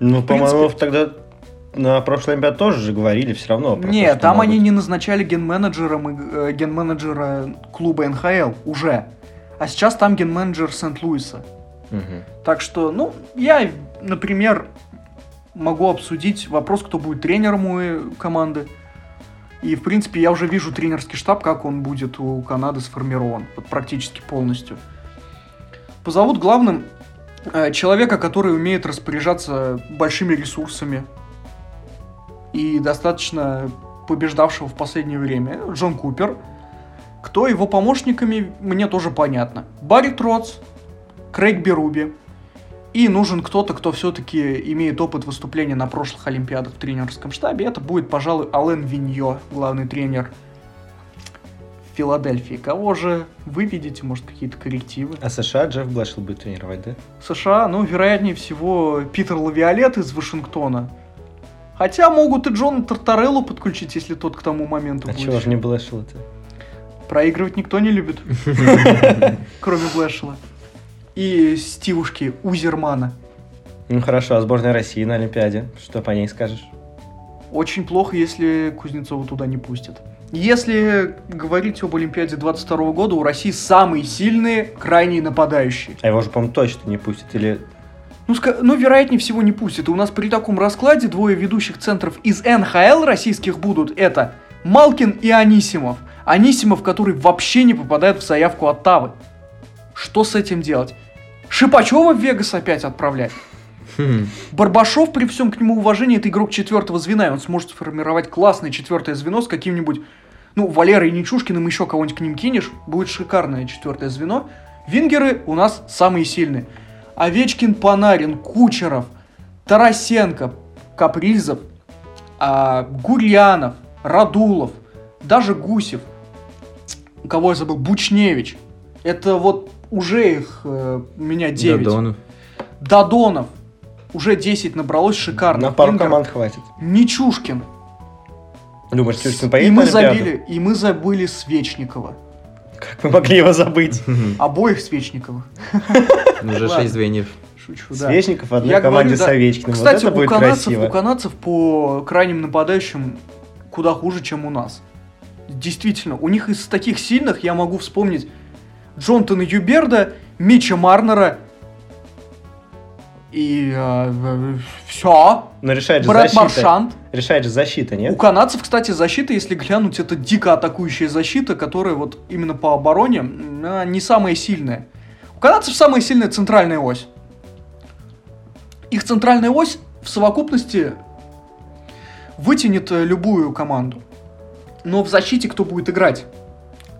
Ну, по-моему, тогда на прошлой Олимпиаде тоже же говорили все равно. про то, Нет, там они могут. не назначали ген-менеджером э, ген-менеджера клуба НХЛ уже. А сейчас там ген-менеджер Сент-Луиса. Мгм. Так что, ну, я, например, могу обсудить вопрос, кто будет тренером у э, команды. И, в принципе, я уже вижу тренерский штаб, как он будет у Канады сформирован. Вот практически полностью. Позовут главным э, человека, который умеет распоряжаться большими ресурсами. И достаточно побеждавшего в последнее время. Джон Купер. Кто его помощниками, мне тоже понятно. Барри Троц, Крейг Беруби. И нужен кто-то, кто все-таки имеет опыт выступления на прошлых Олимпиадах в тренерском штабе. Это будет, пожалуй, Ален Виньо, главный тренер Филадельфии. Кого же вы видите, может, какие-то коррективы? А США Джефф Блэшел будет тренировать, да? США, ну, вероятнее всего, Питер Лавиолет из Вашингтона. Хотя могут и Джона Тартареллу подключить, если тот к тому моменту А будет. чего же не Блэшел-то? Проигрывать никто не любит, кроме Блэшела. И Стивушки Узермана. Ну хорошо, а сборная России на Олимпиаде? Что по ней скажешь? Очень плохо, если Кузнецова туда не пустят. Если говорить об Олимпиаде 22 года, у России самые сильные крайние нападающие. А его же, по-моему, точно не пустят. Или Ну, ска- ну, вероятнее всего, не пустят. И у нас при таком раскладе двое ведущих центров из НХЛ российских будут. Это Малкин и Анисимов. Анисимов, который вообще не попадает в заявку Оттавы. Что с этим делать? Шипачева в Вегас опять отправлять? Хм. Барбашов, при всем к нему уважении, это игрок четвертого звена, и он сможет сформировать классное четвертое звено с каким-нибудь, ну, Валерой Нечушкиным, еще кого-нибудь к ним кинешь, будет шикарное четвертое звено. Вингеры у нас самые сильные. Овечкин, Панарин, Кучеров, Тарасенко, Капризов, а, Гурьянов, Радулов, даже Гусев. Кого я забыл? Бучневич. Это вот уже их э, у меня 9. Додонов. Додонов. Уже 10 набралось шикарно. на пару команд хватит. Нечушкин. Думаешь, И поедет мы на Олимпиаду? забили, и мы забыли Свечникова. Как вы могли его забыть? Обоих Свечниковых. Уже Ладно. шесть звеньев. Шучу, да. Свечников в одной Я команде говорю, да. с Овечкиным. Кстати, вот это у будет канадцев, красиво. у канадцев по крайним нападающим куда хуже, чем у нас. Действительно, у них из таких сильных я могу вспомнить Джонтона Юберда, Мича Марнера и все. Но решает же Брат защита. Маршант. Решает же защита, У нет? канадцев, кстати, защита, если глянуть, это дико атакующая защита, которая вот именно по обороне не самая сильная. У канадцев самая сильная центральная ось. Их центральная ось в совокупности вытянет э, любую команду. Но в защите кто будет играть?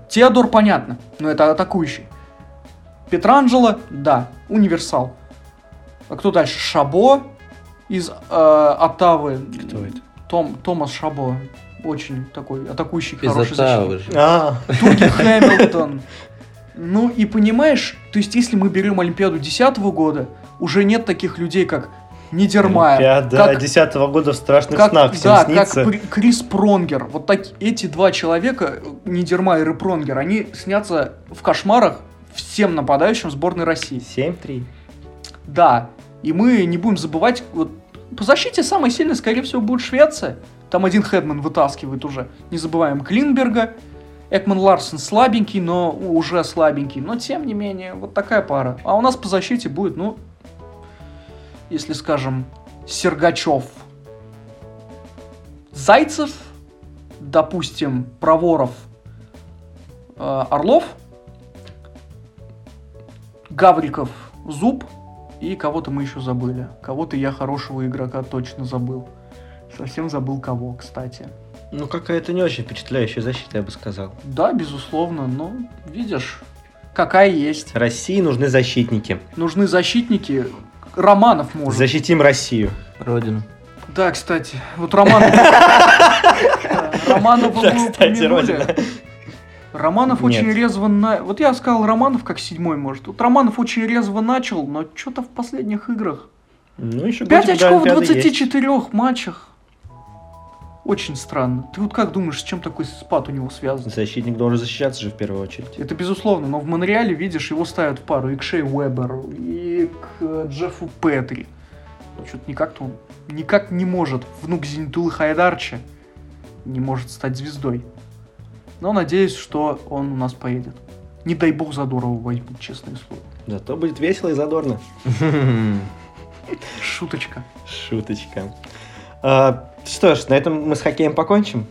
Теодор, понятно, но это атакующий. Петранджело, да, универсал. А кто дальше? Шабо из э, Оттавы. Кто это? Том, Томас Шабо. Очень такой атакующий, Из хороший Оттавы защитник. же. А, Туги Хэмилтон. Ну и понимаешь, то есть если мы берем Олимпиаду 2010 года, уже нет таких людей, как Нидермайер, Олимпиада как, 10 года в страшных как, снах всем да, снится. как Крис Пронгер. Вот так, эти два человека, Нидермайер и Пронгер, они снятся в кошмарах всем нападающим сборной России. 7-3. Да, и мы не будем забывать, вот по защите самой сильной, скорее всего, будет Швеция. Там один Хедман вытаскивает уже. Не забываем Клинберга. Экман Ларсен слабенький, но уже слабенький. Но тем не менее, вот такая пара. А у нас по защите будет, ну, если скажем, Сергачев. Зайцев, допустим, Проворов, э, Орлов, Гавриков, Зуб и кого-то мы еще забыли. Кого-то я хорошего игрока точно забыл. Совсем забыл кого, кстати. Ну, какая-то не очень впечатляющая защита, я бы сказал. Да, безусловно, но видишь, какая есть. России нужны защитники. Нужны защитники. Романов может. Защитим Россию. Родину. Да, кстати, вот Романов... Романова Да, мы кстати, упомянули. Родина. Романов Нет. очень резво... на- Вот я сказал Романов как седьмой, может. Вот Романов очень резво начал, но что-то в последних играх. Ну, еще 5 годик до очков в Олимпиады есть. 24 матчах. Очень странно. Ты вот как думаешь, с чем такой спад у него связан? Защитник должен защищаться же в первую очередь. Это безусловно, но в Монреале, видишь, его ставят в пару и к Шей Уэберу, и к э, Джеффу Петри. Что-то никак-то он никак не может. Внук Зенитулы Хайдарча не может стать звездой. Но надеюсь, что он у нас поедет. Не дай бог Задорова возьмут, честное слово. Зато будет весело и задорно. Шуточка. Шуточка. А, что ж, на этом мы с хоккеем покончим.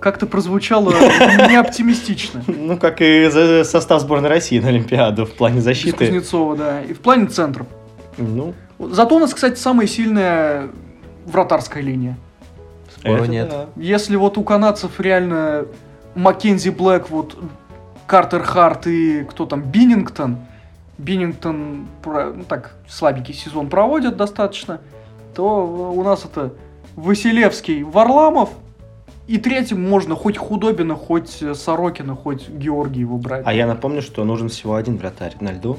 Как-то прозвучало не оптимистично. Ну, как и за- состав сборной России на Олимпиаду в плане защиты. Кузнецова, да. И в плане центров. Ну, Зато у нас, кстати, самая сильная вратарская линия. Спору это нет. да. Если вот у канадцев реально Маккензи Блэк, вот Картер Харт и кто там, Биннингтон, Биннингтон ну, так слабенький сезон проводят достаточно, то у нас это Василевский, Варламов, и третьим можно хоть Худобина, хоть э, Сорокина, хоть Георгиева брать. А я напомню, что нужен всего один вратарь на льду.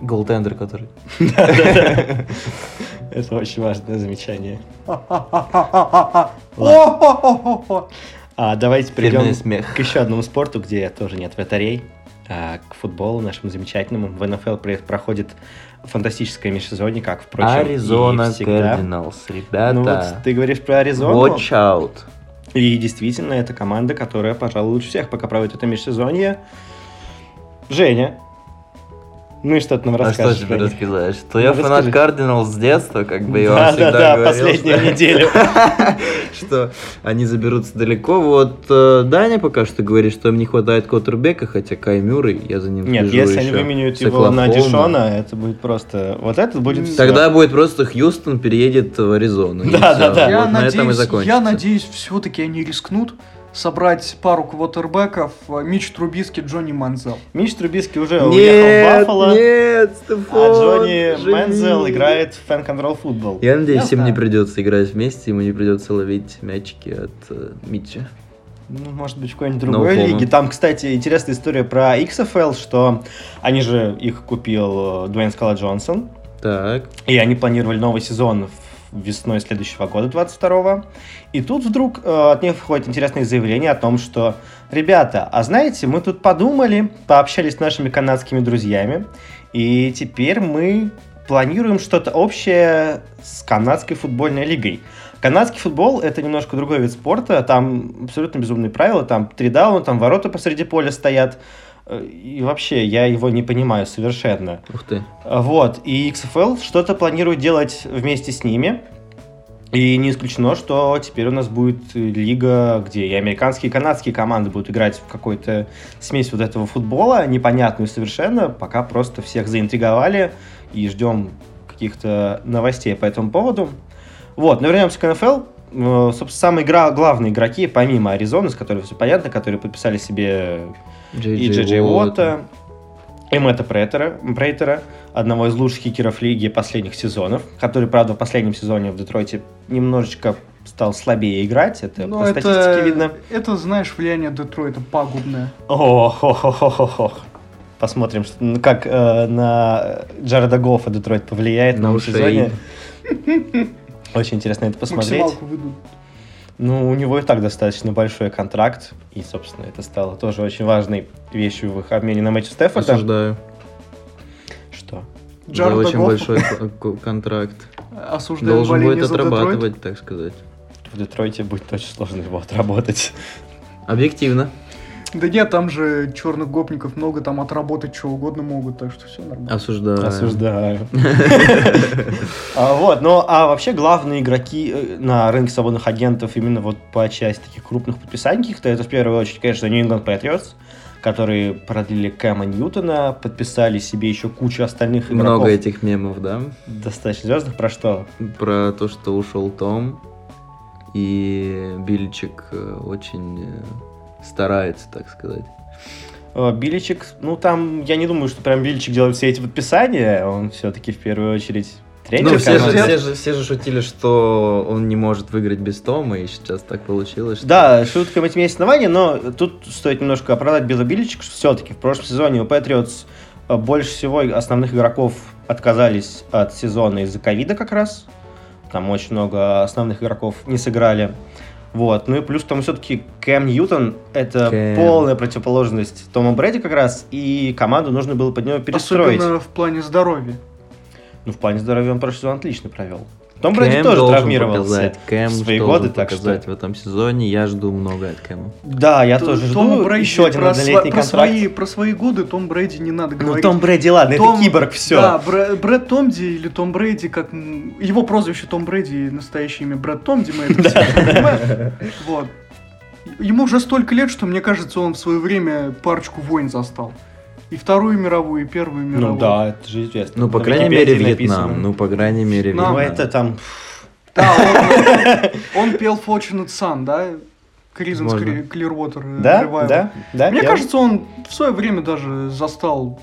Голтендер, который. Это очень важное замечание. А давайте перейдем смех. к еще одному спорту, где тоже нет вратарей. а, к футболу нашему замечательному. В НФЛ проходит фантастическое межсезонье, как, впрочем, Аризона и всегда. Cardinals, Ну ребята. вот ты говоришь про Аризону. Watch out. И действительно, это команда, которая, пожалуй, лучше всех пока проводит это межсезонье. Женя. Ну и что ты нам А что расскажешь? тебе рассказать? Что я Ну, фанат. Кардиналс с детства, как бы я вам Да, всегда да, да, говорил, последнюю что- неделю. что они заберутся далеко. Вот э, Даня пока что говорит, что им не хватает Коттербека, хотя Кай Мюррей, я за ним Нет, если они выменяют его на. Дишона, это будет просто... Вот это будет. Тогда будет просто Хьюстон переедет в Аризону. и Да, да, да. И я надеюсь, все-таки они рискнут собрать пару квотербеков э, Мич Трубиски, Джонни Манзел. Мич Трубиски уже уехал в Нет, Баффало, нет, а Стефан, Джонни живи. Мэнзел играет в Fan Control Football. Я надеюсь, Я им не придется играть вместе, ему не придется ловить мячики от э, Митча. Ну, может быть, в какой-нибудь No другой homo. лиге. Там, кстати, интересная история про XFL, что они же их купил э, Дуэйн Скала Джонсон, Так, и они планировали новый сезон в- весной следующего года, 22-го. И тут вдруг э, от них входит интересное заявление о том, что «Ребята, а знаете, мы тут подумали, пообщались с нашими канадскими друзьями, и теперь мы планируем что-то общее с канадской футбольной лигой». Канадский футбол — это немножко другой вид спорта, там абсолютно безумные правила, там три дауна, там ворота посреди поля стоят, и вообще я его не понимаю совершенно. ух ты. Вот, и XFL что-то планирует делать вместе с ними. И не исключено, что теперь у нас будет э, лига, где и американские, и канадские команды будут играть в какой-то смесь вот этого футбола, непонятную совершенно, пока просто всех заинтриговали и ждем каких-то новостей по этому поводу. Вот, но вернемся к НФЛ. Э, Собственно, самые игра- главные игроки, помимо Аризоны, с которой все понятно, которые подписали себе и Джей Джей Уотта, и Мэтта Прейтера, Прейтера, одного из лучших кикеров лиги последних сезонов, который, правда, в последнем сезоне в Детройте немножечко стал слабее играть, это Но по статистике видно. это, знаешь, влияние Детройта пагубное. Ох, Посмотрим, что- ну, как э, на Джареда Гоффа Детройт повлияет в No новом сезоне. Очень интересно это посмотреть. Максималку выйдут. Ну, у него и так достаточно большой контракт, и, собственно, это стало тоже очень важной вещью в их обмене на Мэтью Стефорда. Осуждаю. Что? За Джареда очень большой ко- ко- контракт. осуждаем Должен будет отрабатывать, так сказать. В Детройте будет очень сложно его отработать. Объективно. Да нет, там же черных гопников много, там отработать что угодно могут, так что все нормально. Осуждаю. Осуждаю. А, Вот, ну а вообще главные игроки э, на рынке свободных агентов именно вот по части таких крупных подписаний, каких-то, это в первую очередь, конечно, New England Patriots, которые продлили Кэма Ньютона, подписали себе еще кучу остальных игроков. Много этих мемов, да? Достаточно звездных, про что? Про то, что ушел Том. И Бильчик э, очень э, старается, так сказать. Э, Биличек, ну там, я не думаю, что прям Биличек делает все эти подписания, он все-таки в первую очередь тренер Ну, все же, все, же, все же шутили, что он не может выиграть без Тома, и сейчас так получилось. Что... Да, шуткам этим есть основания, но тут стоит немножко оправдать Билла Биличек, все-таки в прошлом сезоне у Патриотс э, больше всего основных игроков отказались от сезона из-за ковида как раз. Там очень много основных игроков не сыграли. Вот. Ну и плюс к тому все-таки Кэм Ньютон — это Кэм. полная противоположность Тома Брэди как раз, и команду нужно было под него перестроить. Особенно в плане здоровья. Ну, в плане здоровья он прошлый сезон отлично провел. Том Брэди Кэм тоже травмировался Кэм в свои годы, так что... показать в этом сезоне. Я жду много от Кэма. Да, я Т- тоже Том жду Брэди еще один про, сва- про свои, про свои годы Том Брэди не надо Ну, говорить. Том Брэди, ладно, Том- это киборг, все. Да, Брэ- Брэд Томди или Том Брэди, как его прозвище Том Брэди, настоящее имя Брэд Томди, мы это все понимаем. Вот. Ему уже столько лет, что мне кажется, он в свое время парочку войн застал. И Вторую мировую, и Первую мировую. Ну да, это же известно. Ну, по На крайней мере, Вьетнам. написано. Ну, по крайней мере, Вьетнам. Ну, это там... Да, он, он пел Fortunate Son, да? Кризенс. Клирвотер. Да, да, да. Мне я- кажется, он в свое время даже застал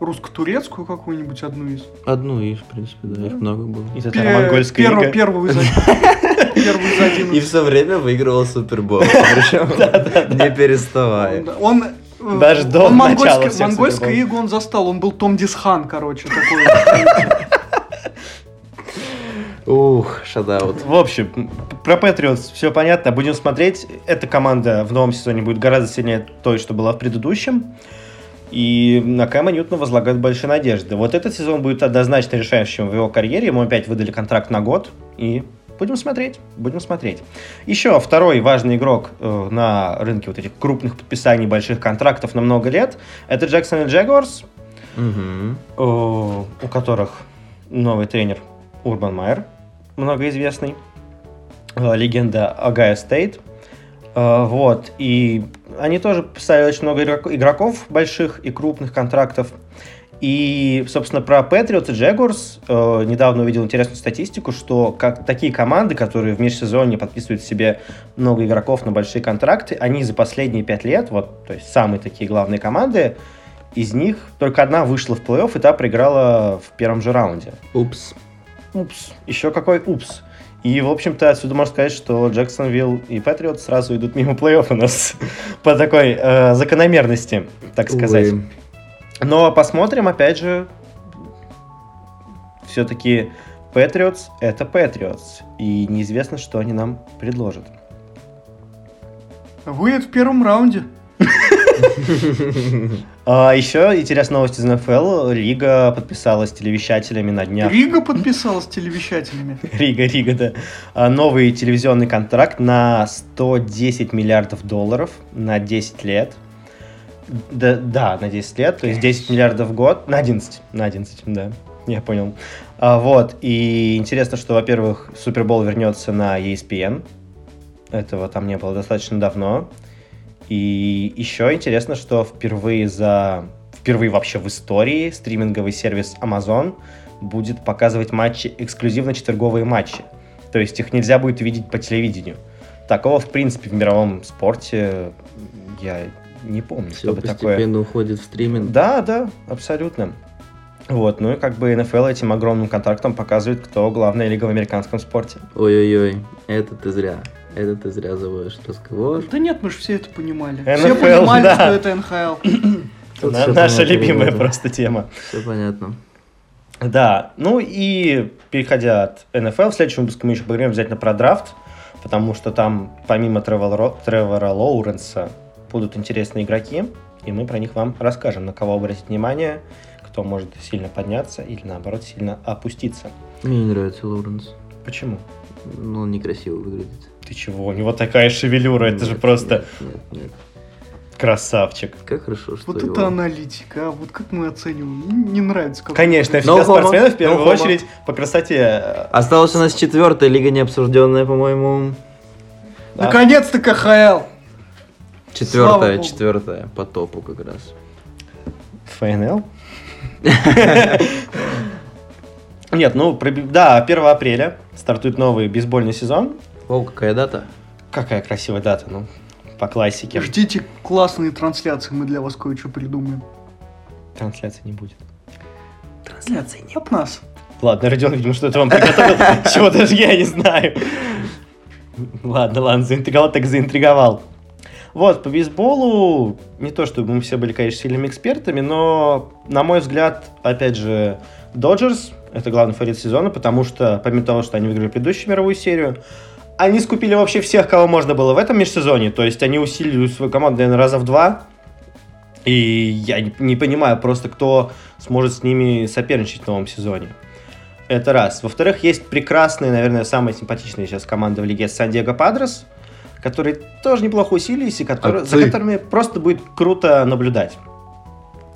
русско-турецкую какую-нибудь одну из. Одну из, в принципе, да, их много было. Из Пе- татаро-монгольской перв- лиги. Первую из первую из И все время выигрывал Супербол. Причем не переставая. Он, Даже до он начала всех монгольское Суперболов. иго он застал, он был Том Дисхан, короче, такой. Ух, шадаут. В общем, про Патриотс все понятно, будем смотреть. Эта команда в новом сезоне будет гораздо сильнее той, что была в предыдущем. И на Кэма Ньютона возлагают большие надежды. Вот этот сезон будет однозначно решающим в его карьере. Ему опять выдали контракт на год. И будем смотреть, будем смотреть. Еще второй важный игрок э, на рынке вот этих крупных подписаний больших контрактов на много лет. Это Джексон и Мгм. э, у которых новый тренер Урбан Майер, многоизвестный, э, легенда Агая Стейт. Э, Вот, и они тоже писали очень много игрок- игроков больших и крупных контрактов. И, собственно, про Patriots и Jaguars э, недавно увидел интересную статистику, что как, такие команды, которые в межсезонье подписывают себе много игроков на большие контракты, они за последние пять лет, вот, то есть самые такие главные команды, из них только одна вышла в плей-офф, и та проиграла в первом же раунде. Упс. Упс. Еще какой упс. И, в общем-то, отсюда можно сказать, что Джексонвилл и Патриот сразу идут мимо плей-офф у нас по такой э, закономерности, так сказать. Увы. Но посмотрим, опять же, все-таки Патриотс — это Патриотс, и неизвестно, что они нам предложат. Выйдет в первом раунде. А еще интересная новость из НФЛ. Лига подписалась с телевещателями на днях. Рига подписалась с телевещателями. Рига, Рига, да. А, Новый телевизионный контракт на 110 миллиардов долларов на 10 лет. Да, да, на 10 лет, то есть 10 миллиардов в год, на 11, на 11, да, я понял. А, вот, и интересно, что, во-первых, Супербол вернется на ESPN, этого там не было достаточно давно. И еще интересно, что впервые за впервые вообще в истории стриминговый сервис Amazon будет показывать матчи, эксклюзивно четверговые матчи. То есть их нельзя будет видеть по телевидению. Такого, в принципе, в мировом спорте я не помню, Все чтобы такое... постепенно уходит в стриминг. Да, да, абсолютно. Вот, ну и как бы НФЛ этим огромным контрактом показывает, кто главная лига в американском спорте. Ой-ой-ой, это ты зря. Это ты зря заводишь разговор. Да нет, мы же все это понимали. NFL, все понимали, да. что это НХЛ. Наша понятно, любимая просто тема. Все понятно. Да, ну и переходя от НФЛ, в следующем выпуске мы еще поговорим обязательно про драфт, потому что там помимо Тревора, Тревора Лоуренса будут интересные игроки, и мы про них вам расскажем, на кого обратить внимание, кто может сильно подняться или наоборот сильно опуститься. Мне не нравится Лоуренс. Почему? Ну, он некрасиво выглядит. Ты чего? У него такая шевелюра, это же Нет, просто Нет, нет, нет. красавчик. Как хорошо, что Вот его- это аналитика, а вот как мы оцениваем. Не не нравится. как Конечно, No всегда homo. спортсменов в первую No homo. очередь по красоте. э, Осталась у нас четвертая лига необсужденная, по-моему. да. Наконец-то КХЛ! Четвертая, четвертая по топу как раз. ФНЛ? Нет, ну, да, 1 апреля стартует новый бейсбольный сезон. О, какая дата? Какая красивая дата, ну, по классике. Ждите классные трансляции, мы для вас кое-что придумаем. Трансляции не будет. Трансляции не От нас. Ладно, Родион, видимо, что-то вам приготовил, чего даже я не знаю. Ладно, ладно, заинтриговал, так заинтриговал. Вот, по бейсболу, не то чтобы мы все были, конечно, сильными экспертами, но, на мой взгляд, опять же, Доджерс – это главный фаворит сезона, потому что, помимо того, что они выиграли предыдущую мировую серию, они скупили вообще всех, кого можно было в этом межсезоне, то есть они усилили свою команду, наверное, раза в два, и я не, понимаю просто, кто сможет с ними соперничать в новом сезоне. Это раз. Во-вторых, есть прекрасные, наверное, самые симпатичные сейчас команды в лиге Сан-Диего Падрес, которые тоже неплохо усилились, и которые, за которыми просто будет круто наблюдать.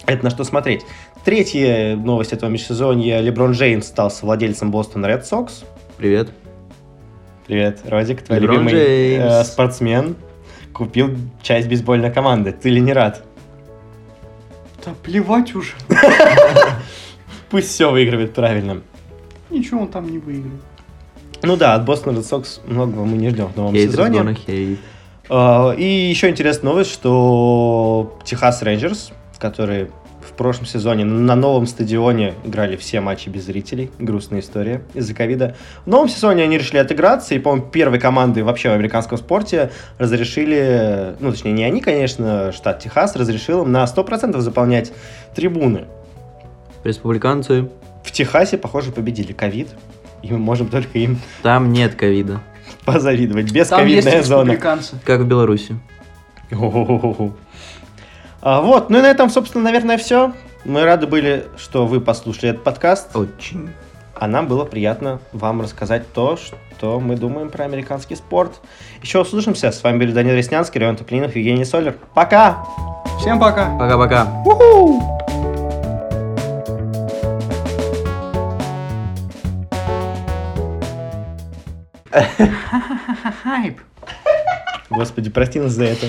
Это на что смотреть. Третья новость этого межсезонья. Леброн Джеймс стал владельцем Бостон Ред Сокс. Привет. Привет, Родик, твой Леброн любимый э, спортсмен купил часть бейсбольной команды. Ты ли не рад? Да плевать уже. Пусть все выигрывает правильно. Ничего он там не выиграет. Ну да, от Бостон Ред Сокс многого мы не ждем в новом Хейтерс сезоне. hate. А, И еще интересная новость, что Техас Рейнджерс, которые в прошлом сезоне на новом стадионе играли все матчи без зрителей, грустная история из-за ковида. В новом сезоне они решили отыграться, и, по-моему, первой командой вообще в американском спорте разрешили, ну, точнее, не они, конечно, штат Техас разрешил им на 100% заполнять трибуны. Республиканцы. В Техасе, похоже, победили ковид, и мы можем только им Там нет ковида. позавидовать. Там есть Бесковидная зона. Как в Беларуси. А, вот, ну и на этом, собственно, наверное, все. Мы рады были, что вы послушали этот подкаст. Очень. А нам было приятно вам рассказать то, что мы думаем про американский спорт. Еще услышимся. С вами были Данил Реснянский, Леон Туклинов, Евгений Солер. Пока! Всем пока. Пока-пока. Хайп. Господи, прости нас за это.